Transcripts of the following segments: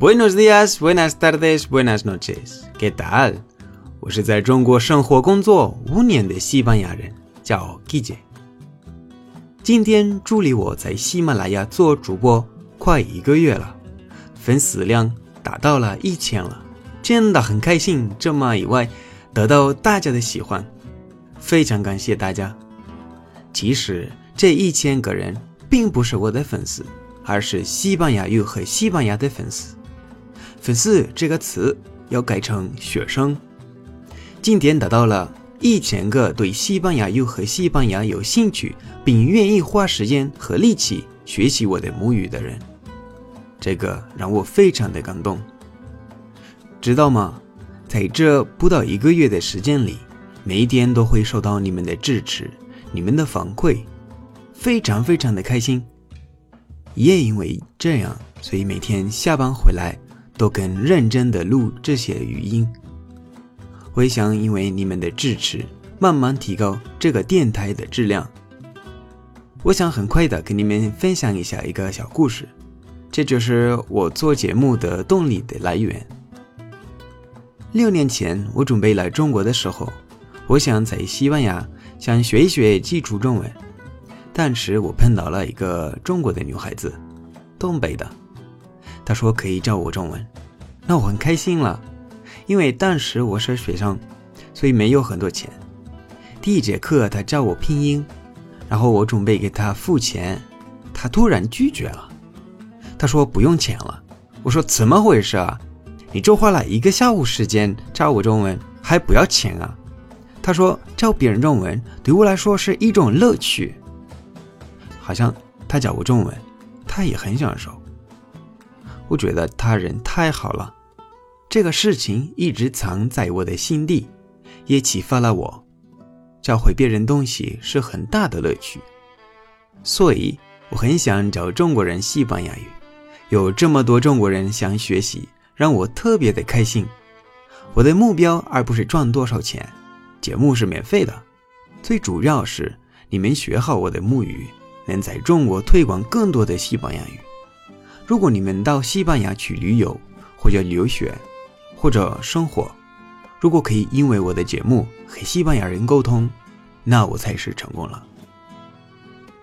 Buenos días, buenas tardes, buenas noches. ¿Qué tal? 我是在中国生活工作五年的西班牙人，叫 Gigi。今天助理我在喜马拉雅做主播快一个月了，粉丝量达到了一千了，真的很开心。这么意外得到大家的喜欢，非常感谢大家。其实这一千个人并不是我的粉丝，而是西班牙语和西班牙的粉丝。粉丝这个词要改成学生。今天达到了一千个对西班牙语和西班牙有兴趣，并愿意花时间和力气学习我的母语的人，这个让我非常的感动。知道吗？在这不到一个月的时间里，每一天都会收到你们的支持、你们的反馈，非常非常的开心。也因为这样，所以每天下班回来。都更认真的录这些语音。我也想因为你们的支持，慢慢提高这个电台的质量。我想很快的跟你们分享一下一个小故事，这就是我做节目的动力的来源。六年前我准备来中国的时候，我想在西班牙想学一学基础中文，但是我碰到了一个中国的女孩子，东北的。他说可以教我中文，那我很开心了，因为当时我是学生，所以没有很多钱。第一节课他教我拼音，然后我准备给他付钱，他突然拒绝了。他说不用钱了。我说怎么回事啊？你就花了一个下午时间教我中文，还不要钱啊？他说教别人中文对我来说是一种乐趣，好像他教我中文，他也很享受。我觉得他人太好了，这个事情一直藏在我的心底，也启发了我。教会别人东西是很大的乐趣，所以我很想教中国人西班牙语。有这么多中国人想学习，让我特别的开心。我的目标而不是赚多少钱，节目是免费的，最主要是你们学好我的母语，能在中国推广更多的西班牙语。如果你们到西班牙去旅游，或者留学，或者生活，如果可以因为我的节目和西班牙人沟通，那我才是成功了。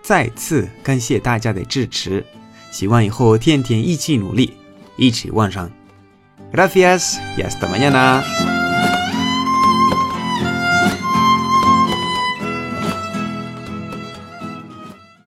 再次感谢大家的支持，希望以后天天一起努力，一起往上。Gracias y hasta mañana。